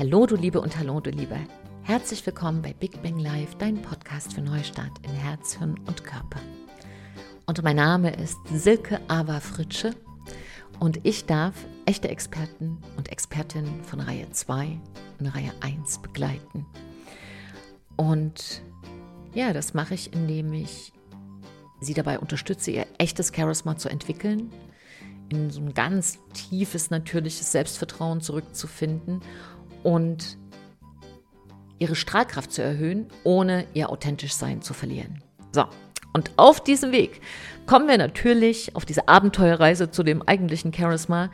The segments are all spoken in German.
Hallo du Liebe und hallo du Liebe. Herzlich willkommen bei Big Bang Live, dein Podcast für Neustart in Herz, Hirn und Körper. Und mein Name ist Silke Ava Fritsche und ich darf echte Experten und Expertinnen von Reihe 2 und Reihe 1 begleiten. Und ja, das mache ich, indem ich sie dabei unterstütze, ihr echtes Charisma zu entwickeln, in so ein ganz tiefes, natürliches Selbstvertrauen zurückzufinden und ihre Strahlkraft zu erhöhen, ohne ihr authentisch Sein zu verlieren. So, und auf diesem Weg kommen wir natürlich auf diese Abenteuerreise zu dem eigentlichen Charisma,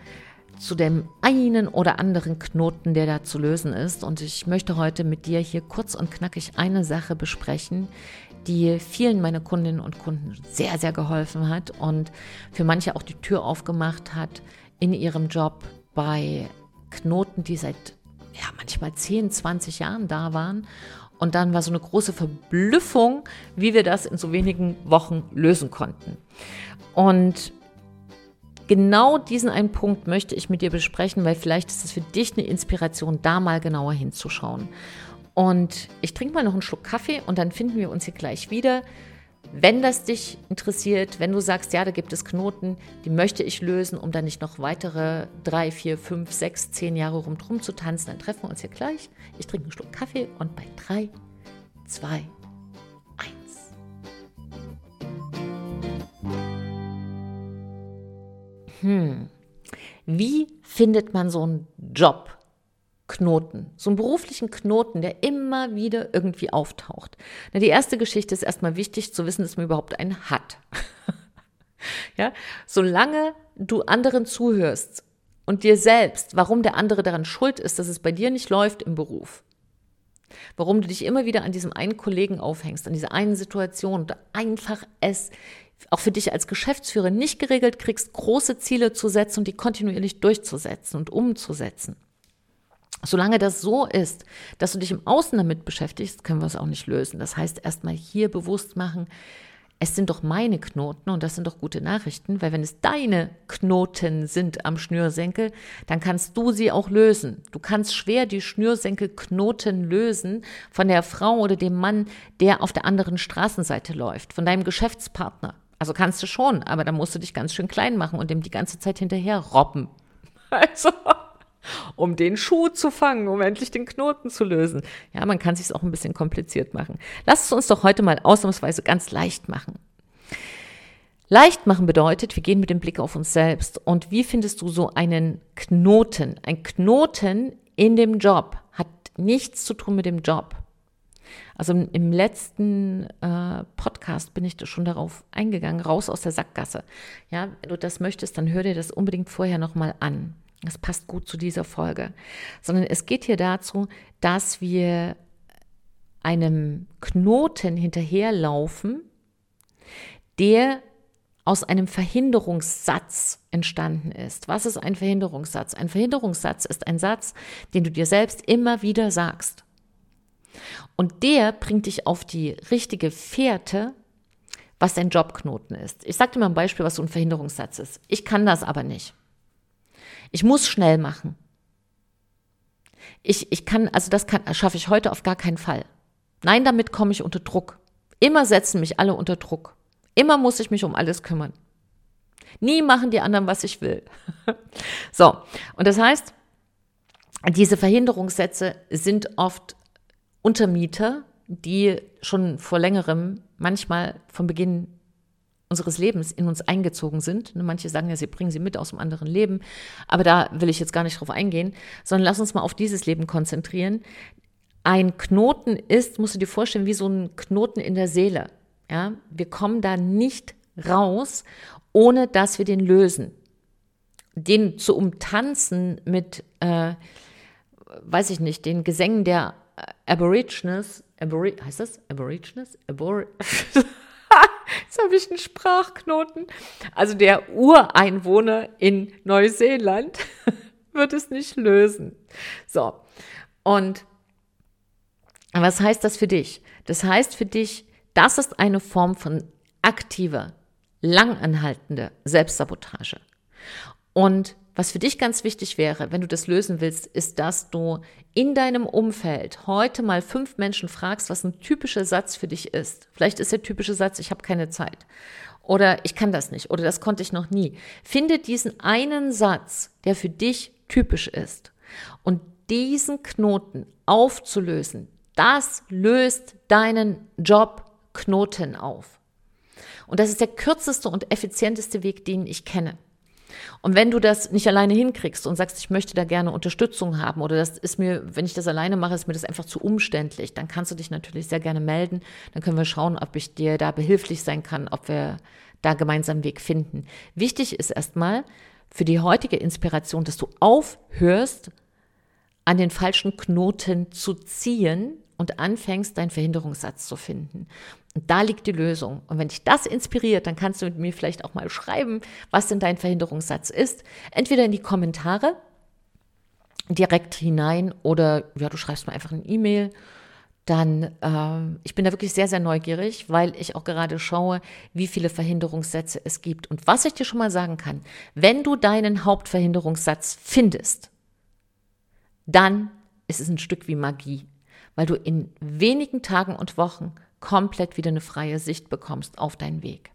zu dem einen oder anderen Knoten, der da zu lösen ist. Und ich möchte heute mit dir hier kurz und knackig eine Sache besprechen, die vielen meiner Kundinnen und Kunden sehr, sehr geholfen hat und für manche auch die Tür aufgemacht hat in ihrem Job bei Knoten, die seit ja, manchmal 10, 20 Jahren da waren. Und dann war so eine große Verblüffung, wie wir das in so wenigen Wochen lösen konnten. Und genau diesen einen Punkt möchte ich mit dir besprechen, weil vielleicht ist es für dich eine Inspiration, da mal genauer hinzuschauen. Und ich trinke mal noch einen Schluck Kaffee und dann finden wir uns hier gleich wieder. Wenn das dich interessiert, wenn du sagst, ja, da gibt es Knoten, die möchte ich lösen, um dann nicht noch weitere drei, vier, fünf, sechs, zehn Jahre rumdrum zu tanzen, dann treffen wir uns hier gleich. Ich trinke einen Schluck Kaffee und bei drei, zwei, eins. Hm. Wie findet man so einen Job? Knoten, so einen beruflichen Knoten, der immer wieder irgendwie auftaucht. Na, die erste Geschichte ist erstmal wichtig zu wissen, dass man überhaupt einen hat. ja, solange du anderen zuhörst und dir selbst, warum der andere daran schuld ist, dass es bei dir nicht läuft im Beruf, warum du dich immer wieder an diesem einen Kollegen aufhängst, an dieser einen Situation und einfach es auch für dich als Geschäftsführer nicht geregelt kriegst, große Ziele zu setzen und die kontinuierlich durchzusetzen und umzusetzen Solange das so ist, dass du dich im Außen damit beschäftigst, können wir es auch nicht lösen. Das heißt, erstmal hier bewusst machen, es sind doch meine Knoten und das sind doch gute Nachrichten, weil wenn es deine Knoten sind am Schnürsenkel, dann kannst du sie auch lösen. Du kannst schwer die Schnürsenkelknoten lösen von der Frau oder dem Mann, der auf der anderen Straßenseite läuft, von deinem Geschäftspartner. Also kannst du schon, aber dann musst du dich ganz schön klein machen und dem die ganze Zeit hinterher robben. Also um den Schuh zu fangen, um endlich den Knoten zu lösen. Ja, man kann sich auch ein bisschen kompliziert machen. Lass es uns doch heute mal ausnahmsweise ganz leicht machen. Leicht machen bedeutet, wir gehen mit dem Blick auf uns selbst. Und wie findest du so einen Knoten? Ein Knoten in dem Job hat nichts zu tun mit dem Job. Also im letzten äh, Podcast bin ich schon darauf eingegangen, raus aus der Sackgasse. Ja, wenn du das möchtest, dann hör dir das unbedingt vorher nochmal an. Das passt gut zu dieser Folge. Sondern es geht hier dazu, dass wir einem Knoten hinterherlaufen, der aus einem Verhinderungssatz entstanden ist. Was ist ein Verhinderungssatz? Ein Verhinderungssatz ist ein Satz, den du dir selbst immer wieder sagst. Und der bringt dich auf die richtige Fährte, was dein Jobknoten ist. Ich sage dir mal ein Beispiel, was so ein Verhinderungssatz ist. Ich kann das aber nicht. Ich muss schnell machen. Ich, ich kann, also das kann, schaffe ich heute auf gar keinen Fall. Nein, damit komme ich unter Druck. Immer setzen mich alle unter Druck. Immer muss ich mich um alles kümmern. Nie machen die anderen, was ich will. so, und das heißt, diese Verhinderungssätze sind oft Untermieter, die schon vor längerem, manchmal von Beginn unseres Lebens in uns eingezogen sind. Manche sagen ja, sie bringen sie mit aus einem anderen Leben, aber da will ich jetzt gar nicht drauf eingehen, sondern lass uns mal auf dieses Leben konzentrieren. Ein Knoten ist, musst du dir vorstellen, wie so ein Knoten in der Seele. Ja, wir kommen da nicht raus, ohne dass wir den lösen. Den zu umtanzen mit, äh, weiß ich nicht, den Gesängen der Aborigines, Abori heißt das? Aborigines? Abor Jetzt habe ich einen Sprachknoten. Also der Ureinwohner in Neuseeland wird es nicht lösen. So. Und was heißt das für dich? Das heißt für dich, das ist eine Form von aktiver, langanhaltender Selbstsabotage. Und was für dich ganz wichtig wäre, wenn du das lösen willst, ist, dass du in deinem Umfeld heute mal fünf Menschen fragst, was ein typischer Satz für dich ist. Vielleicht ist der typische Satz, ich habe keine Zeit. Oder ich kann das nicht. Oder das konnte ich noch nie. Finde diesen einen Satz, der für dich typisch ist. Und diesen Knoten aufzulösen, das löst deinen Jobknoten auf. Und das ist der kürzeste und effizienteste Weg, den ich kenne. Und wenn du das nicht alleine hinkriegst und sagst, ich möchte da gerne Unterstützung haben oder das ist mir, wenn ich das alleine mache, ist mir das einfach zu umständlich, dann kannst du dich natürlich sehr gerne melden. Dann können wir schauen, ob ich dir da behilflich sein kann, ob wir da gemeinsam einen Weg finden. Wichtig ist erstmal für die heutige Inspiration, dass du aufhörst, an den falschen Knoten zu ziehen und anfängst, deinen Verhinderungssatz zu finden. Und da liegt die Lösung. Und wenn dich das inspiriert, dann kannst du mit mir vielleicht auch mal schreiben, was denn dein Verhinderungssatz ist. Entweder in die Kommentare direkt hinein oder ja, du schreibst mir einfach eine E-Mail. Dann, äh, ich bin da wirklich sehr, sehr neugierig, weil ich auch gerade schaue, wie viele Verhinderungssätze es gibt. Und was ich dir schon mal sagen kann, wenn du deinen Hauptverhinderungssatz findest, dann ist es ein Stück wie Magie, weil du in wenigen Tagen und Wochen komplett wieder eine freie Sicht bekommst auf deinen Weg.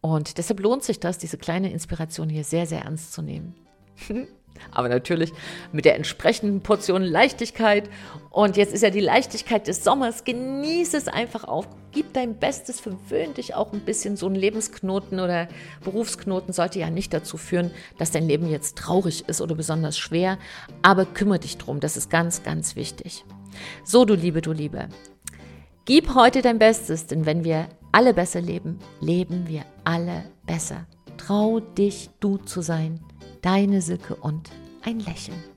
Und deshalb lohnt sich das, diese kleine Inspiration hier sehr, sehr ernst zu nehmen. Aber natürlich mit der entsprechenden Portion Leichtigkeit. Und jetzt ist ja die Leichtigkeit des Sommers. Genieße es einfach auf. Gib dein Bestes, verwöhn dich auch ein bisschen. So ein Lebensknoten oder Berufsknoten sollte ja nicht dazu führen, dass dein Leben jetzt traurig ist oder besonders schwer. Aber kümmere dich drum. Das ist ganz, ganz wichtig. So, du Liebe, du Liebe. Gib heute dein Bestes, denn wenn wir alle besser leben, leben wir alle besser. Trau dich, du zu sein. Deine Silke und ein Lächeln.